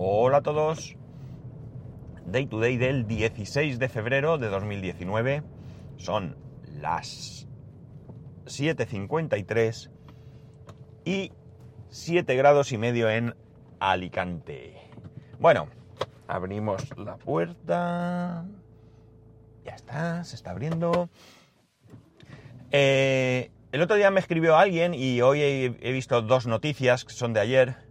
Hola a todos. Day to day del 16 de febrero de 2019. Son las 7.53 y 7 grados y medio en Alicante. Bueno, abrimos la puerta. Ya está, se está abriendo. Eh, el otro día me escribió alguien y hoy he, he visto dos noticias que son de ayer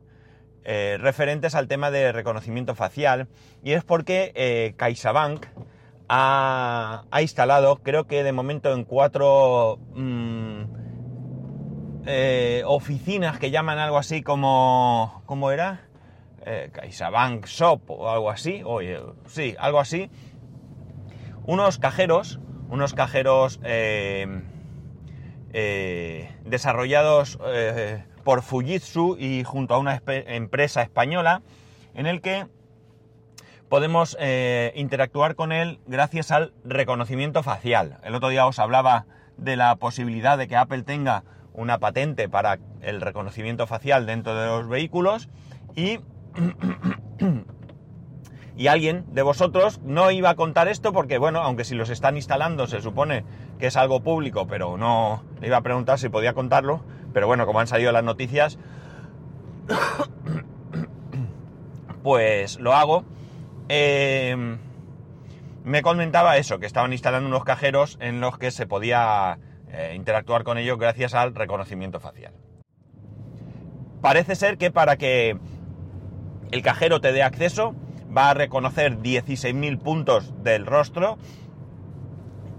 eh, referentes al tema de reconocimiento facial y es porque eh, CaixaBank ha, instalado, creo que de momento en cuatro mm, eh, oficinas que llaman algo así como... ¿Cómo era? CaixaBank Shop o algo así, oye, sí, algo así. Unos cajeros, unos cajeros desarrollados por Fujitsu y junto a una empresa española en el que podemos eh, interactuar con él gracias al reconocimiento facial. El otro día os hablaba de la posibilidad de que Apple tenga una patente para el reconocimiento facial dentro de los vehículos y, y alguien de vosotros no iba a contar esto porque, bueno, aunque si los están instalando se supone que es algo público, pero no le iba a preguntar si podía contarlo, pero bueno, como han salido las noticias, pues lo hago. Em, me comentaba eso, que estaban instalando unos cajeros en los que se podía eh, interactuar con ellos gracias al reconocimiento facial. Parece ser que para que el cajero te dé acceso va a reconocer 16.000 puntos del rostro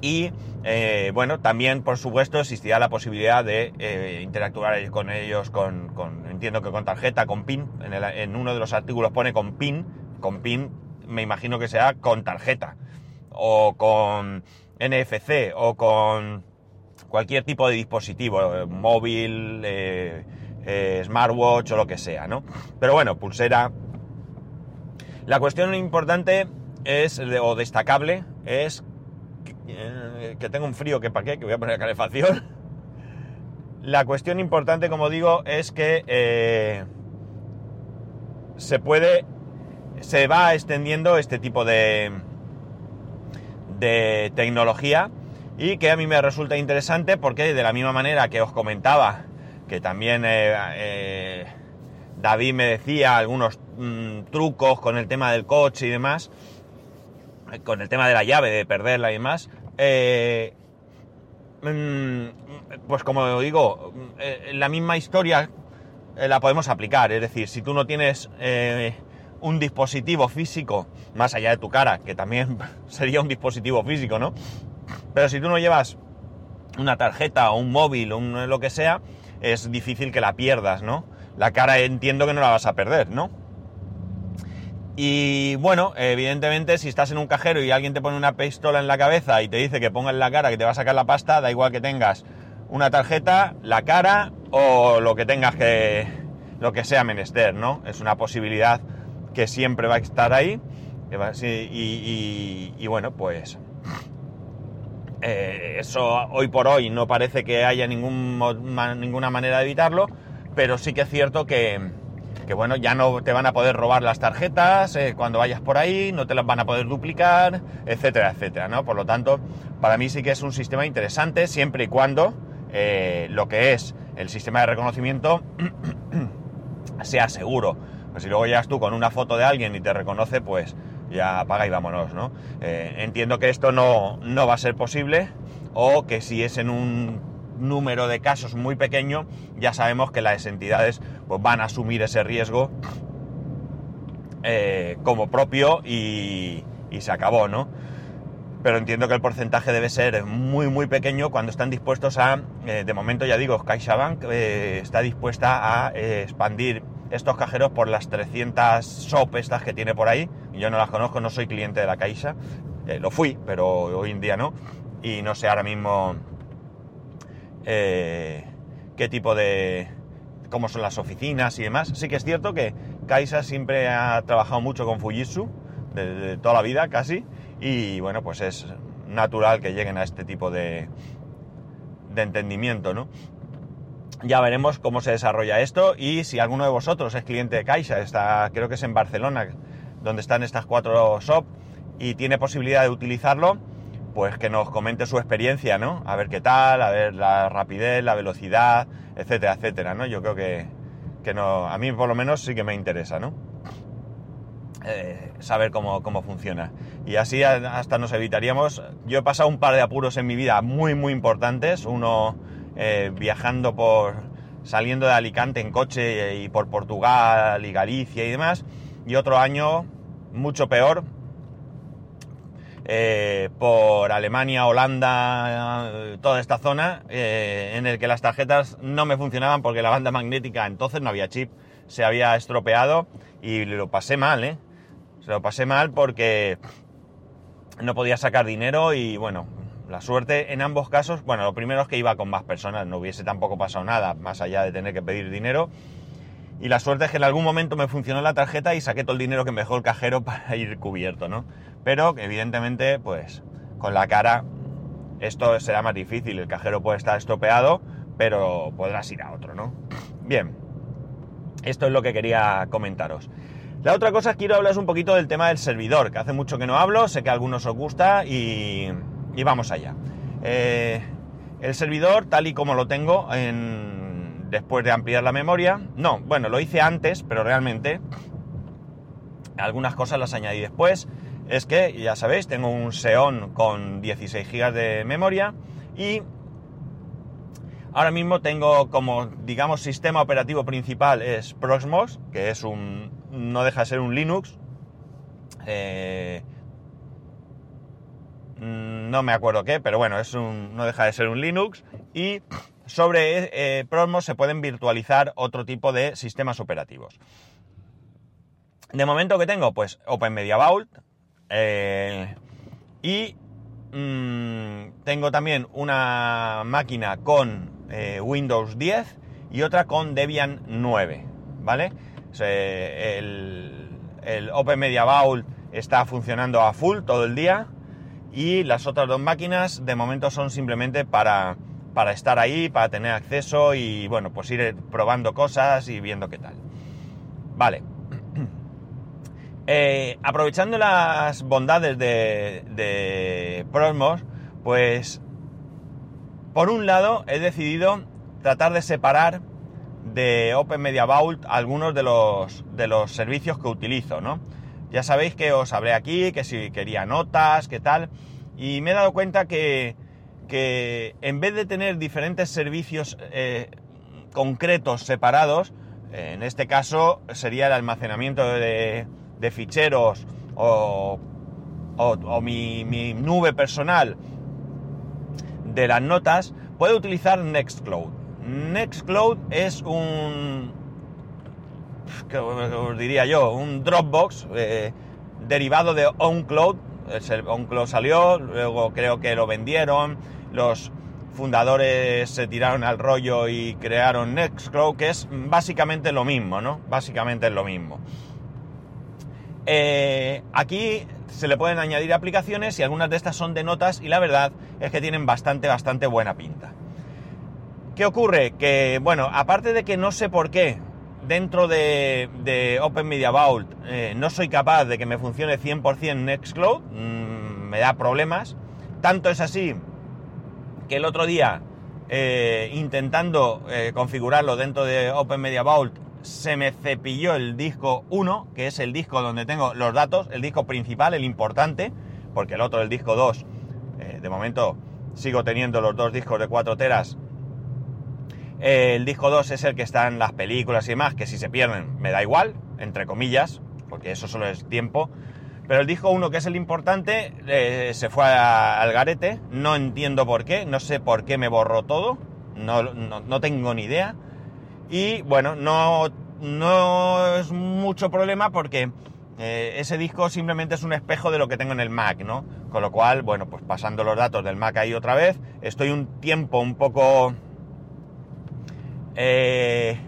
y eh, bueno, también por supuesto existirá la posibilidad de eh, interactuar con ellos con, entiendo que con tarjeta, con PIN, en, uno de los artículos pone con PIN, con PIN me imagino que sea con tarjeta, o con NFC, o con cualquier tipo de dispositivo, eh, móvil, smartwatch o lo que sea, ¿no? Pero bueno, pulsera. La cuestión importante es, o destacable, es eh, que tengo un frío que para qué, que voy a poner calefacción. La cuestión importante, como digo, es que eh, se puede, se va extendiendo este tipo de, de tecnología y que a mí me resulta interesante porque de la misma manera que os comentaba, que también eh, David me decía algunos mm, trucos con el tema del coche y demás, con el tema de la llave, de perderla y demás, eh, mm, pues como digo, eh, la misma historia eh, la podemos aplicar. Es decir, si tú no tienes un dispositivo físico, más allá de tu cara, que también sería un dispositivo físico, ¿no? Pero si tú no llevas una tarjeta o un móvil o lo que sea, es difícil que la pierdas, ¿no? La cara entiendo que no la vas a perder, ¿no? Y bueno, evidentemente si estás en un cajero y alguien te pone una pistola en la cabeza y te dice que ponga en la cara que te va a sacar la pasta, da igual que tengas una tarjeta, la cara o lo que tengas que, lo que sea menester, ¿no? Es una posibilidad que siempre va a estar ahí. Y, bueno, pues eh, eso hoy por hoy no parece que haya ningún, ninguna manera de evitarlo, pero sí que es cierto que, que bueno, ya no te van a poder robar las tarjetas eh, cuando vayas por ahí, no te las van a poder duplicar, etcétera, etcétera, ¿no? Por lo tanto, para mí sí que es un sistema interesante siempre y cuando eh, lo que es el sistema de reconocimiento sea seguro. Pues si luego llegas tú con una foto de alguien y te reconoce, pues ya apaga y vámonos, ¿no? Eh, entiendo que esto no, no va a ser posible o que si es en un número de casos muy pequeño, ya sabemos que las entidades pues, van a asumir ese riesgo eh, como propio y, se acabó, ¿no? Pero entiendo que el porcentaje debe ser muy, muy pequeño cuando están dispuestos a, eh, de momento ya digo, CaixaBank eh, está dispuesta a expandir estos cajeros por las 300 SOP estas que tiene por ahí. Yo no las conozco, no soy cliente de la Caixa. lo fui, pero hoy en día no. Y no sé ahora mismo eh, qué tipo de... cómo son las oficinas y demás. Sí que es cierto que Kaisa siempre ha trabajado mucho con Fujitsu, de, toda la vida casi, y bueno, pues es natural que lleguen a este tipo de, de entendimiento, ¿no? ya veremos cómo se desarrolla esto y si alguno de vosotros es cliente de Caixa, está, creo que es en Barcelona, donde están estas cuatro shop y tiene posibilidad de utilizarlo, pues que nos comente su experiencia, ¿no? A ver qué tal, a ver la rapidez, la velocidad, etcétera, etcétera, ¿no? Yo creo que, que no, a mí por lo menos sí que me interesa, ¿no? Eh, saber cómo, cómo, funciona. Y así hasta nos evitaríamos. Yo he pasado un par de apuros en mi vida muy, muy importantes. Uno eh, viajando por. saliendo de Alicante en coche y por Portugal y Galicia y demás. Y otro año mucho peor. Eh, por Alemania, Holanda, toda esta zona, en el que las tarjetas no me funcionaban porque la banda magnética entonces no había chip, se había estropeado y lo pasé mal, ¿eh? Se lo pasé mal porque no podía sacar dinero y bueno, la suerte en ambos casos, bueno, lo primero es que iba con más personas, no hubiese tampoco pasado nada más allá de tener que pedir dinero. Y la suerte es que en algún momento me funcionó la tarjeta y saqué todo el dinero que me dejó el cajero para ir cubierto, ¿no? Pero evidentemente, pues con la cara esto será más difícil, el cajero puede estar estropeado, pero podrás ir a otro, ¿no? Bien, esto es lo que quería comentaros. La otra cosa, quiero hablaros un poquito del tema del servidor, que hace mucho que no hablo, sé que a algunos os gusta y, vamos allá. Eh, el servidor, tal y como lo tengo en, después de ampliar la memoria, no, bueno, lo hice antes, pero realmente algunas cosas las añadí después. Es que, ya sabéis, tengo un Xeon con 16 GB de memoria y ahora mismo tengo como, digamos, sistema operativo principal es Proxmox, que es un, no deja de ser un Linux. Eh, no me acuerdo qué, pero bueno, es un, no deja de ser un Linux. Y sobre eh, se pueden virtualizar otro tipo de sistemas operativos. De momento que tengo, pues Open Media Vault. Eh, y mm, tengo también una máquina con eh, Windows 10 y otra con Debian 9, ¿vale? el, el Open Media Vault está funcionando a full todo el día y las otras dos máquinas de momento son simplemente para, para estar ahí, para tener acceso y bueno, pues ir probando cosas y viendo qué tal. Vale. Eh, aprovechando las bondades de, de Prosmos, pues por un lado he decidido tratar de separar de Open Media Vault algunos de los, de los servicios que utilizo, ¿no? Ya sabéis que os hablé aquí, que si quería notas, qué tal, y me he dado cuenta que, que en vez de tener diferentes servicios eh, concretos separados, en este caso sería el almacenamiento de, de ficheros o, o, mi, mi, nube personal de las notas, puedo utilizar Nextcloud. Nextcloud es un, ¿qué os diría yo? Un Dropbox eh, derivado de OnCloud. OnCloud salió, luego creo que lo vendieron, los fundadores se tiraron al rollo y crearon Nextcloud, que es básicamente lo mismo, ¿no? Básicamente es lo mismo. Eh, aquí se le pueden añadir aplicaciones y algunas de estas son de notas y la verdad es que tienen bastante, bastante buena pinta. ¿Qué ocurre? Que, bueno, aparte de que no sé por qué dentro de, Open Media Vault eh, no soy capaz de que me funcione 100% Nextcloud, mm, me da problemas. Tanto es así que el otro día, eh, intentando configurarlo dentro de Open Media Vault, se me cepilló el disco 1, que es el disco donde tengo los datos, el disco principal, el importante, porque el otro, el disco 2, de momento sigo teniendo los dos discos de 4 teras el disco 2 es el que está en las películas y demás, que si se pierden me da igual, entre comillas, porque eso solo es tiempo. Pero el disco 1, que es el importante, eh, se fue al garete. No entiendo por qué, no sé por qué me borró todo, no, tengo ni idea. Y bueno, no, no es mucho problema porque eh, ese disco simplemente es un espejo de lo que tengo en el Mac, ¿no? Con lo cual, bueno, pues pasando los datos del Mac ahí otra vez, estoy un tiempo un poco eh,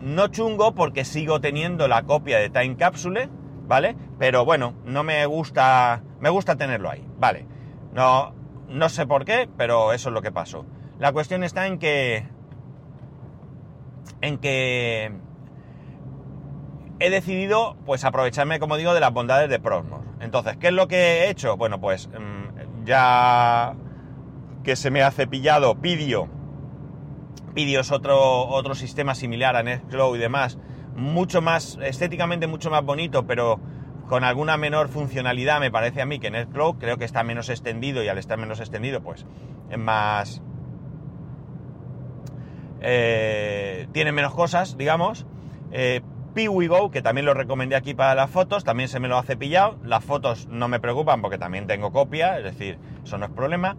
no chungo porque sigo teniendo la copia de Time Capsule, ¿vale? Pero bueno, no me gusta, me gusta tenerlo ahí, ¿vale? No, no sé por qué, pero eso es lo que pasó. La cuestión está en que en que he decidido pues aprovecharme, como digo, de las bondades de Prosmos. Entonces, ¿qué es lo que he hecho? Bueno, pues mm, ya que se me ha cepillado Pidio, Pidio es otro, otro sistema similar a Nextcloud y demás, mucho más, estéticamente mucho más bonito, pero con alguna menor funcionalidad me parece a mí que Nextcloud, creo que está menos extendido y al estar menos extendido pues es más... Eh, tiene menos cosas, digamos. Eh, que también lo recomendé aquí para las fotos, también se me lo ha cepillado. Las fotos no me preocupan porque también tengo copia, es decir, eso no es problema.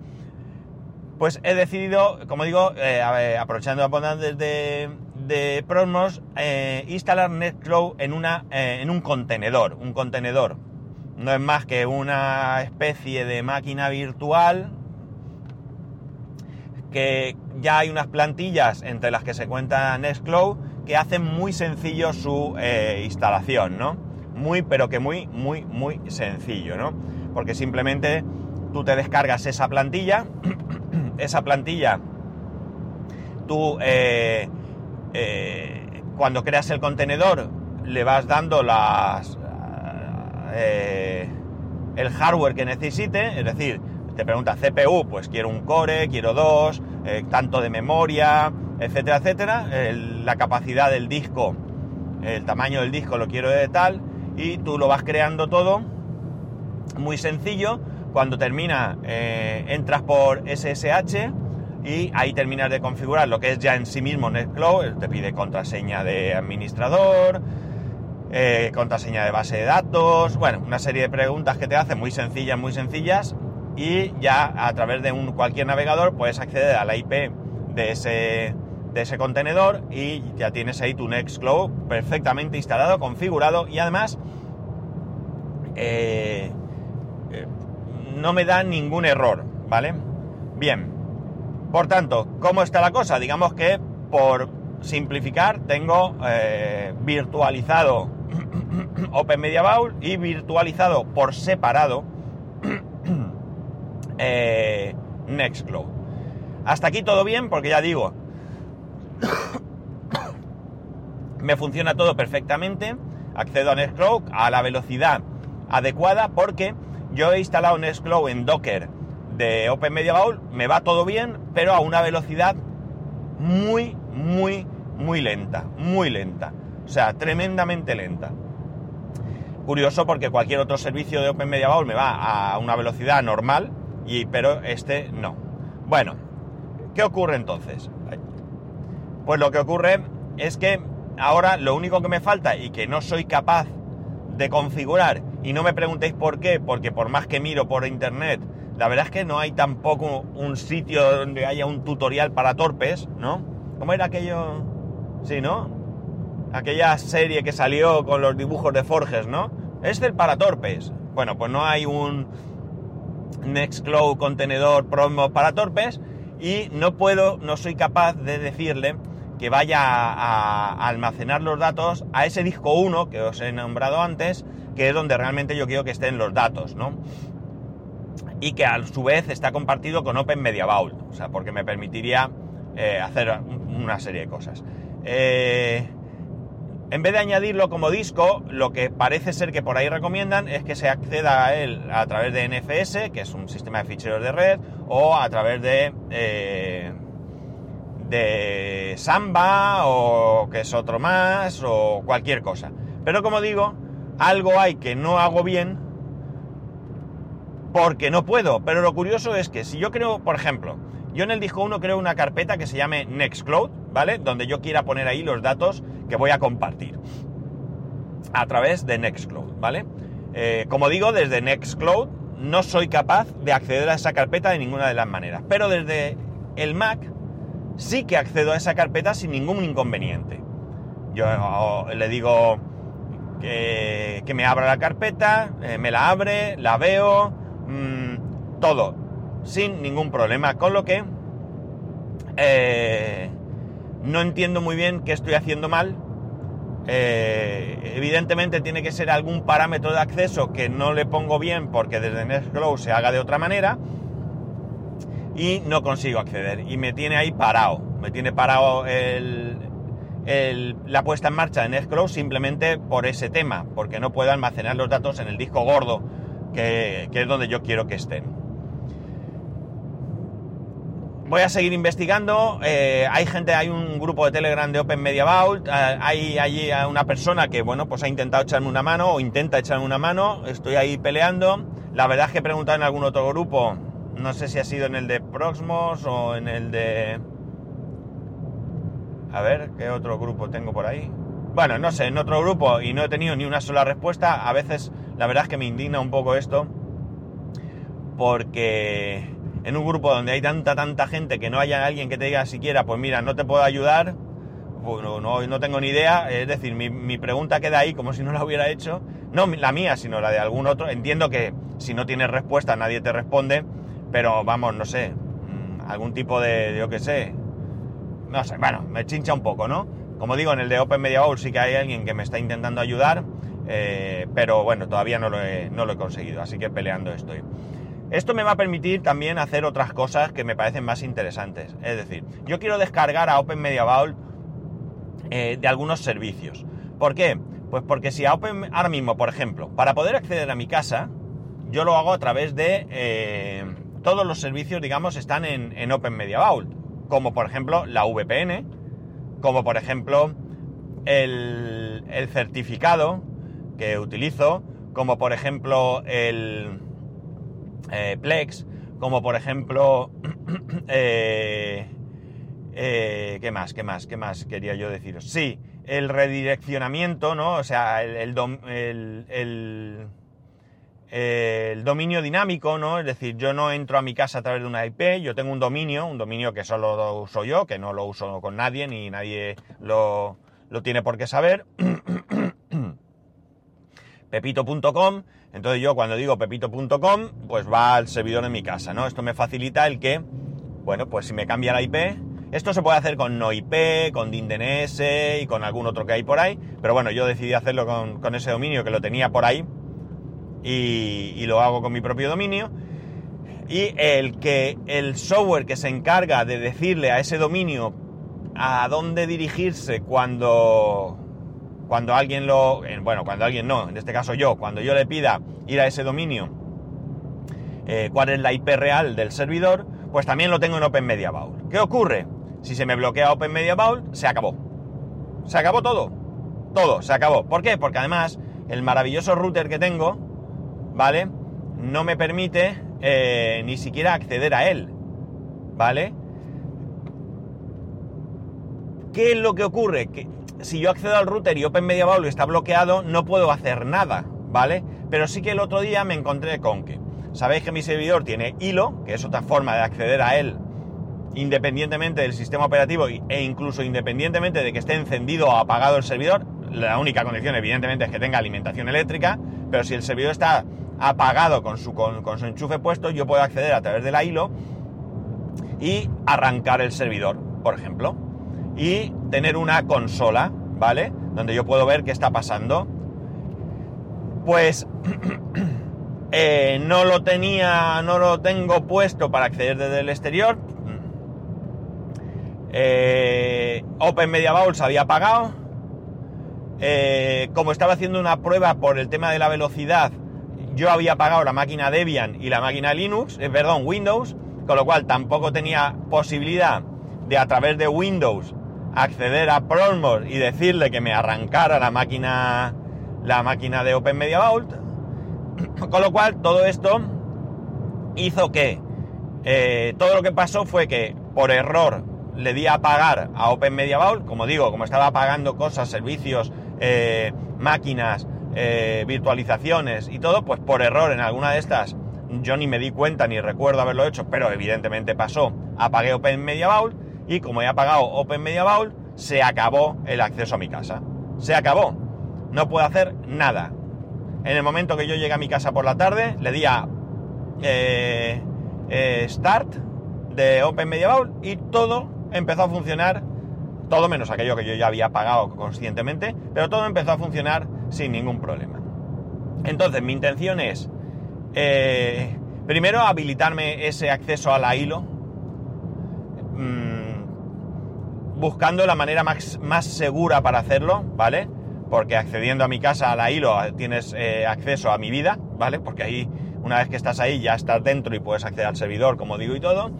Pues he decidido, como digo, eh, aprovechando la bondades de, de Prosmos, eh, instalar Nextcloud en, una, eh, en un contenedor. Un contenedor no es más que una especie de máquina virtual que ya hay unas plantillas entre las que se cuenta Nextcloud que hacen muy sencillo su eh, instalación, ¿no? Muy, pero que muy, muy, muy sencillo, ¿no? Porque simplemente tú te descargas esa plantilla, esa plantilla, tú eh, eh, cuando creas el contenedor le vas dando las el hardware que necesite, es decir, te pregunta CPU, pues quiero un core, quiero dos, tanto de memoria, etcétera, etcétera. la capacidad del disco, el tamaño del disco lo quiero de tal, y tú lo vas creando todo muy sencillo. Cuando termina, eh, entras por SSH y ahí terminas de configurar lo que es ya en sí mismo Nextcloud. Te pide contraseña de administrador, eh, contraseña de base de datos, bueno, una serie de preguntas que te hacen muy sencillas, muy sencillas. Y ya a través de un, cualquier navegador puedes acceder a la IP de ese, de ese contenedor y ya tienes ahí tu Nextcloud perfectamente instalado, configurado y además eh, eh, no me da ningún error, ¿vale? Bien, por tanto, ¿cómo está la cosa? Digamos que por simplificar tengo eh, virtualizado Open Media Bowl y virtualizado por separado Nextcloud. Hasta aquí todo bien porque ya digo, me funciona todo perfectamente. Accedo a Nextcloud a la velocidad adecuada porque yo he instalado Nextcloud en Docker de Open Media Bowl, me va todo bien, pero a una velocidad muy, muy, muy lenta, muy lenta. O sea, tremendamente lenta. Curioso porque cualquier otro servicio de Open Media Bowl me va a una velocidad normal, pero este no. Bueno, ¿qué ocurre entonces? Pues lo que ocurre es que ahora lo único que me falta y que no soy capaz de configurar, y no me preguntéis por qué, porque por más que miro por internet, la verdad es que no hay tampoco un sitio donde haya un tutorial para torpes, ¿no? ¿Cómo era aquello? Sí, ¿no? Aquella serie que salió con los dibujos de Forges, ¿no? Es el para torpes. Bueno, pues no hay un Nextcloud contenedor promo para torpes y no puedo, no soy capaz de decirle que vaya a, almacenar los datos a ese disco 1 que os he nombrado antes, que es donde realmente yo quiero que estén los datos, ¿no? Y que a su vez está compartido con Open Media Vault, o sea, porque me permitiría eh, hacer una serie de cosas. Eh, en vez de añadirlo como disco, lo que parece ser que por ahí recomiendan es que se acceda a él a través de NFS, que es un sistema de ficheros de red, o a través de... Eh, de Samba o que es otro más o cualquier cosa. Pero como digo, algo hay que no hago bien porque no puedo. Pero lo curioso es que si yo creo, por ejemplo, yo en el disco 1 creo una carpeta que se llame Nextcloud, ¿vale? Donde yo quiera poner ahí los datos que voy a compartir a través de Nextcloud, ¿vale? Eh, como digo, desde Nextcloud no soy capaz de acceder a esa carpeta de ninguna de las maneras. Pero desde el Mac sí que accedo a esa carpeta sin ningún inconveniente. Yo le digo que, me abra la carpeta, eh, me la abre, la veo, mm, todo, sin ningún problema. Con lo que eh, no entiendo muy bien qué estoy haciendo mal. Eh, evidentemente tiene que ser algún parámetro de acceso que no le pongo bien porque desde Nextcloud se haga de otra manera y no consigo acceder. Y me tiene ahí parado. Me tiene parado el, la puesta en marcha de Nextcloud simplemente por ese tema, porque no puedo almacenar los datos en el disco gordo, que es donde yo quiero que estén. Voy a seguir investigando. eh, hay gente, hay un grupo de Telegram de Open Media Vault. eh, hay allí una persona que, bueno, pues ha intentado echarme una mano o intenta echarme una mano. Estoy ahí peleando. La verdad es que he preguntado en algún otro grupo. No sé si ha sido en el de Proxmos o en el de. A ver, ¿qué otro grupo tengo por ahí? Bueno, no sé, en otro grupo y no he tenido ni una sola respuesta. A veces, la verdad es que me indigna un poco esto. Porque en un grupo donde hay tanta, tanta gente que no haya alguien que te diga siquiera, pues mira, no te puedo ayudar, bueno, no, tengo ni idea. Es decir, mi, pregunta queda ahí como si no la hubiera hecho. No la mía, sino la de algún otro. Entiendo que si no tienes respuesta nadie te responde, pero vamos, no sé, mm, algún tipo de, yo qué sé, no sé, bueno, me chincha un poco, ¿no? Como digo, en el de Open Media Bowl sí que hay alguien que me está intentando ayudar, eh, pero bueno, todavía no lo he conseguido, así que peleando estoy. Esto me va a permitir también hacer otras cosas que me parecen más interesantes. Es decir, yo quiero descargar a Open Media Vault eh, de algunos servicios. ¿Por qué? Pues porque si a Open, ahora mismo, por ejemplo, para poder acceder a mi casa, yo lo hago a través de eh, todos los servicios, digamos, están en, en Open Media Vault, como por ejemplo la VPN, como por ejemplo el, el certificado que utilizo, como por ejemplo el eh, Plex, como por ejemplo, eh, eh, ¿qué más? ¿Qué más? ¿Qué más quería yo deciros? Sí, el redireccionamiento, ¿no? O sea, el, el, dom- el- el- el dominio dinámico, ¿no? Es decir, yo no entro a mi casa a través de una IP, yo tengo un dominio, un dominio que solo lo uso yo, que no lo uso con nadie, ni nadie lo, lo tiene por qué saber. pepito.com. Entonces yo cuando digo pepito.com, pues va al servidor de mi casa, ¿no? Esto me facilita el que, bueno, pues si me cambia la IP, esto se puede hacer con no IP, con DIN-DNS y con algún otro que hay por ahí, pero bueno, yo decidí hacerlo con, ese dominio que lo tenía por ahí y lo hago con mi propio dominio. Y el que el software que se encarga de decirle a ese dominio a dónde dirigirse cuando cuando alguien lo bueno cuando alguien no en este caso yo cuando yo le pida ir a ese dominio eh, cuál es la IP real del servidor pues también lo tengo en Open Media Vault ¿qué ocurre? si se me bloquea Open Media Vault se acabó se acabó todo todo se acabó ¿por qué? porque además el maravilloso router que tengo ¿vale? no me permite eh, ni siquiera acceder a él ¿vale? ¿Qué es lo que ocurre? Que si yo accedo al router y Open Media Vault está bloqueado, no puedo hacer nada, ¿vale? Pero sí que el otro día me encontré con que, sabéis que mi servidor tiene hilo, que es otra forma de acceder a él independientemente del sistema operativo e incluso independientemente de que esté encendido o apagado el servidor. La única condición, evidentemente, es que tenga alimentación eléctrica, pero si el servidor está apagado con su, con su enchufe puesto, yo puedo acceder a través de la hilo y arrancar el servidor, por ejemplo y tener una consola, ¿vale? Donde yo puedo ver qué está pasando. Pues eh, no lo tenía, no lo tengo puesto para acceder desde el exterior. Eh, Open Media Vault se había apagado. Eh, como estaba haciendo una prueba por el tema de la velocidad, yo había apagado la máquina Debian y la máquina Linux, eh, perdón, Windows, con lo cual tampoco tenía posibilidad de a través de Windows acceder a Proxmox y decirle que me arrancara la máquina la máquina de Open Media Vault. Con lo cual todo esto hizo que eh, todo lo que pasó fue que por error le di a apagar a Open Media Vault. Como digo como estaba apagando cosas servicios eh, máquinas eh, virtualizaciones y todo pues por error en alguna de estas yo ni me di cuenta ni recuerdo haberlo hecho pero evidentemente pasó. Apagué Open Media Vault y como he apagado Open Media Vault, se acabó el acceso a mi casa. Se acabó. No puedo hacer nada. En el momento que yo llegué a mi casa por la tarde, le di a eh, eh, Start de Open Media Vault y todo empezó a funcionar, todo menos aquello que yo ya había apagado conscientemente, pero todo empezó a funcionar sin ningún problema. Entonces, mi intención es, eh, primero, habilitarme ese acceso a la hilo. Mm, buscando la manera más, segura para hacerlo, ¿vale? Porque accediendo a mi casa, a la hilo, tienes eh, acceso a mi vida, ¿vale? Porque ahí, una vez que estás ahí, ya estás dentro y puedes acceder al servidor, como digo, y todo.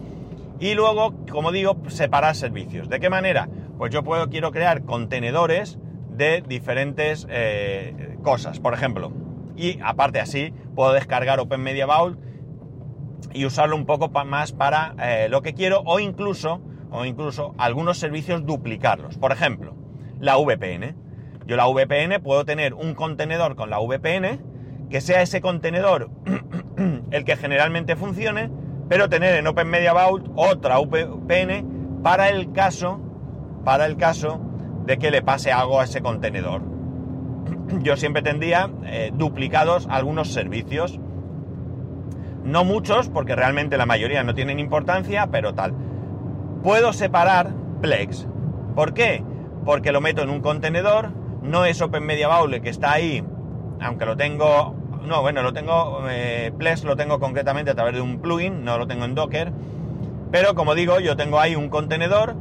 Y luego, como digo, separar servicios. ¿De qué manera? Pues yo puedo, quiero crear contenedores de diferentes eh, cosas, por ejemplo. Y aparte así, puedo descargar Open Media Vault y usarlo un poco más para eh, lo que quiero o incluso, o incluso algunos servicios duplicarlos. Por ejemplo, la VPN. Yo la VPN puedo tener un contenedor con la VPN, que sea ese contenedor el que generalmente funcione, pero tener en Open Media Vault otra VPN para el caso, para el caso de que le pase algo a ese contenedor. Yo siempre tendría eh, duplicados algunos servicios no muchos, porque realmente la mayoría no tienen importancia, pero tal. Puedo separar Plex. ¿Por qué? Porque lo meto en un contenedor, no es Open Media Bowl que está ahí, aunque lo tengo... No, bueno, lo tengo... Eh, Plex lo tengo concretamente a través de un plugin, no lo tengo en Docker. Pero como digo, yo tengo ahí un contenedor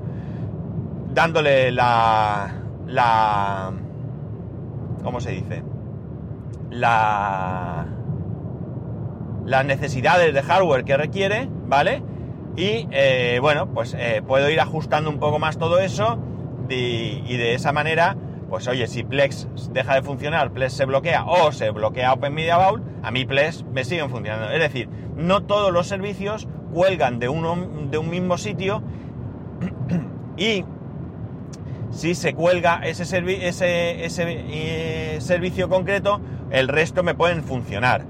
dándole la... la ¿Cómo se dice? La las necesidades de hardware que requiere, ¿vale? Y eh, bueno, pues eh, puedo ir ajustando un poco más todo eso y de esa manera, pues oye, si Plex deja de funcionar, Plex se bloquea o se bloquea Open Media Vault, a mí Plex me siguen funcionando. Es decir, no todos los servicios cuelgan de, uno, de un mismo sitio y si se cuelga ese, ese, ese eh, servicio concreto, el resto me pueden funcionar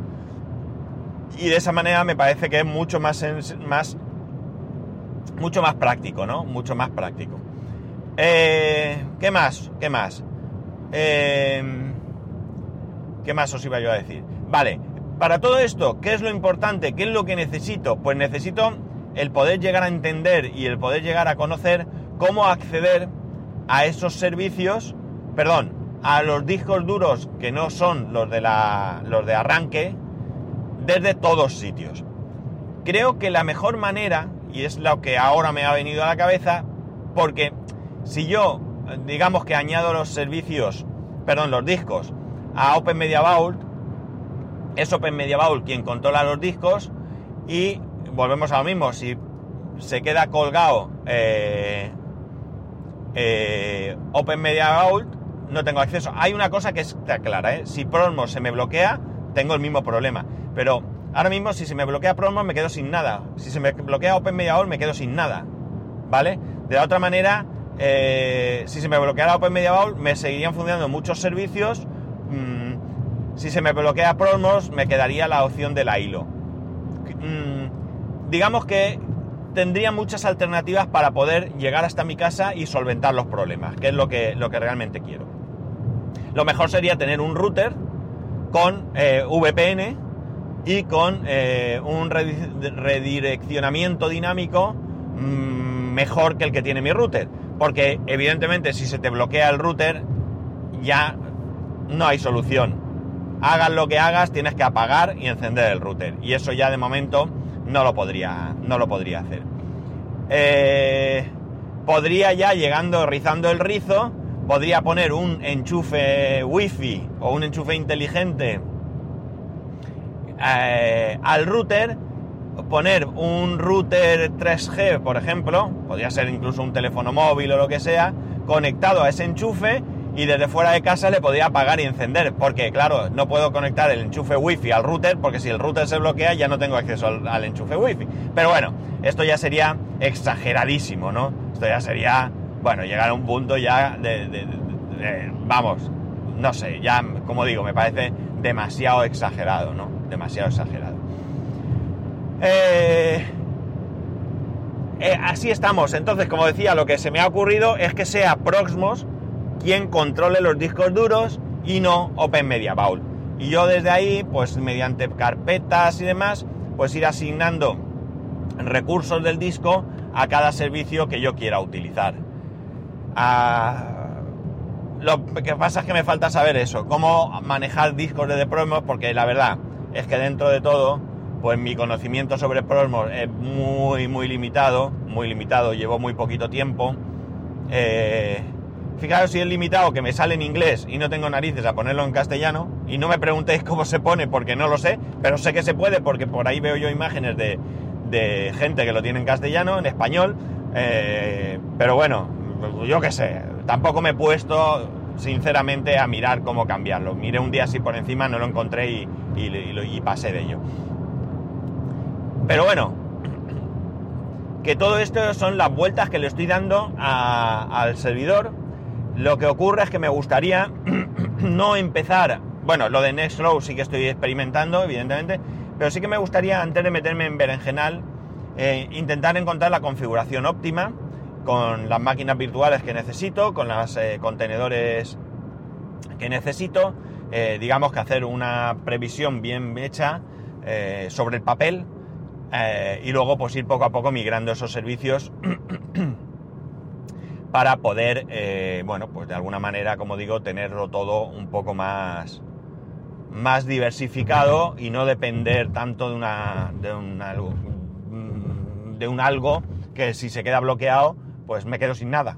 y de esa manera me parece que es mucho más, más mucho más práctico, ¿no? Mucho más práctico. Eh, ¿Qué más? ¿Qué más? Eh, ¿Qué más os iba yo a decir? Vale, para todo esto, ¿qué es lo importante? ¿Qué es lo que necesito? Pues necesito el poder llegar a entender y el poder llegar a conocer cómo acceder a esos servicios, perdón, a los discos duros que no son los de la, los de arranque, desde todos sitios. Creo que la mejor manera, y es lo que ahora me ha venido a la cabeza, porque si yo, digamos que añado los servicios, perdón, los discos a Open Media Vault, es Open Media Vault quien controla los discos y volvemos a lo mismo, si se queda colgado eh, eh, Open Media Vault, no tengo acceso. Hay una cosa que está clara, ¿eh? si Promos se me bloquea, tengo el mismo problema. Pero ahora mismo si se me bloquea Promo me quedo sin nada. Si se me bloquea Open Media me quedo sin nada. ¿Vale? De la otra manera, eh, si se me bloqueara Open Media me seguirían funcionando muchos servicios. Mm, si se me bloquea Promos me quedaría la opción de la hilo. Mm, digamos que tendría muchas alternativas para poder llegar hasta mi casa y solventar los problemas, que es lo que, lo que realmente quiero. Lo mejor sería tener un router con eh, VPN y con eh, un redireccionamiento dinámico mm, mejor que el que tiene mi router. Porque evidentemente si se te bloquea el router ya no hay solución. Hagas lo que hagas, tienes que apagar y encender el router. Y eso ya de momento no lo podría, no lo podría hacer. Eh, podría ya, llegando, rizando el rizo, podría poner un enchufe wifi o un enchufe inteligente eh, al router, poner un router 3G, por ejemplo, podría ser incluso un teléfono móvil o lo que sea, conectado a ese enchufe y desde fuera de casa le podría apagar y encender, porque claro, no puedo conectar el enchufe wifi al router, porque si el router se bloquea ya no tengo acceso al, enchufe wifi. Pero bueno, esto ya sería exageradísimo, ¿no? Esto ya sería, bueno, llegar a un punto ya de vamos, no sé, ya como digo, me parece demasiado exagerado, ¿no? Demasiado exagerado. Eh, eh, así estamos. Entonces, como decía, lo que se me ha ocurrido es que sea Proxmos quien controle los discos duros y no Open Media Vault. Y yo desde ahí, pues mediante carpetas y demás, pues ir asignando recursos del disco a cada servicio que yo quiera utilizar. Lo que pasa es que me falta saber eso, cómo manejar discos de Promos, porque la verdad es que dentro de todo, pues mi conocimiento sobre Promos es muy, muy limitado, muy limitado, llevo muy poquito tiempo Eh, fijaros si es limitado que me sale en inglés y no tengo narices a ponerlo en castellano. Y no me preguntéis cómo se pone porque no lo sé, pero sé que se puede porque por ahí veo yo imágenes de, de gente que lo tiene en castellano, en español. Eh, pero bueno, yo qué sé, tampoco me he puesto sinceramente a mirar cómo cambiarlo. Miré un día así por encima, no lo encontré y, pasé de ello. Pero bueno, que todo esto son las vueltas que le estoy dando al servidor. Lo que ocurre es que me gustaría no empezar, bueno, lo de Nextflow sí que estoy experimentando, evidentemente, pero sí que me gustaría, antes de meterme en berenjenal, eh, intentar encontrar la configuración óptima con las máquinas virtuales que necesito, con los eh, contenedores que necesito, eh, digamos que hacer una previsión bien hecha eh, sobre el papel y luego pues ir poco a poco migrando esos servicios para poder, bueno, pues de alguna manera, como digo, tenerlo todo un poco más, más diversificado y no depender tanto de una, de un algo, de un algo que si se queda bloqueado, pues me quedo sin nada.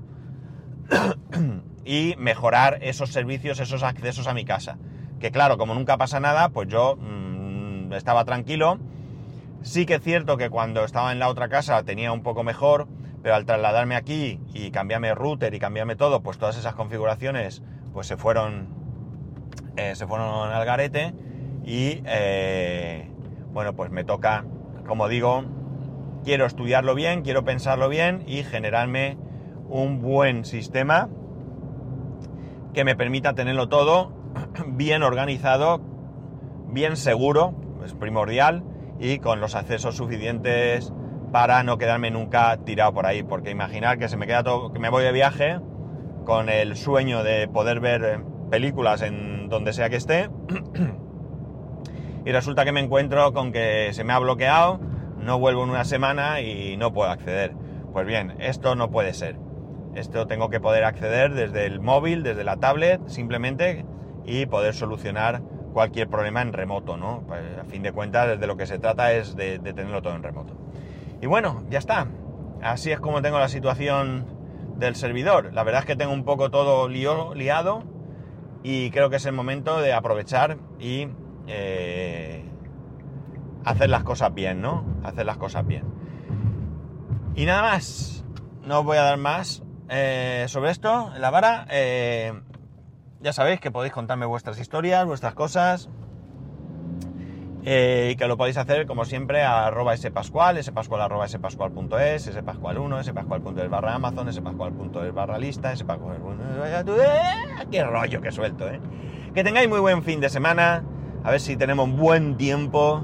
y mejorar esos servicios, esos accesos a mi casa. Que claro, como nunca pasa nada, pues yo mmm, estaba tranquilo. Sí que es cierto que cuando estaba en la otra casa tenía un poco mejor, pero al trasladarme aquí y cambiarme router y cambiarme todo, pues todas esas configuraciones pues se fueron, eh, se fueron al garete y eh, bueno, pues me toca, como digo, quiero estudiarlo bien, quiero pensarlo bien y generarme un buen sistema que me permita tenerlo todo bien organizado, bien seguro, es primordial, y con los accesos suficientes para no quedarme nunca tirado por ahí, porque imaginar que se me queda todo, que me voy de viaje con el sueño de poder ver películas en donde sea que esté, y resulta que me encuentro con que se me ha bloqueado, no vuelvo en una semana y no puedo acceder. Pues bien, esto no puede ser. Esto tengo que poder acceder desde el móvil, desde la tablet, simplemente, y poder solucionar cualquier problema en remoto, ¿no? Pues, a fin de cuentas, de lo que se trata es de, tenerlo todo en remoto. Y bueno, ya está. Así es como tengo la situación del servidor. La verdad es que tengo un poco todo liado y creo que es el momento de aprovechar y eh, hacer las cosas bien, ¿no? Hacer las cosas bien. Y nada más. No os voy a dar más eh, sobre esto, la vara. Eh, ya sabéis que podéis contarme vuestras historias, vuestras cosas. Eh, y que lo podéis hacer, como siempre, a arroba spascual, spascual arroba spascual.es, spascual1, spascual.es barra Amazon, spascual.es barra lista, spascual... ¡Qué rollo que suelto, eh! Que tengáis muy buen fin de semana, a ver si tenemos buen tiempo.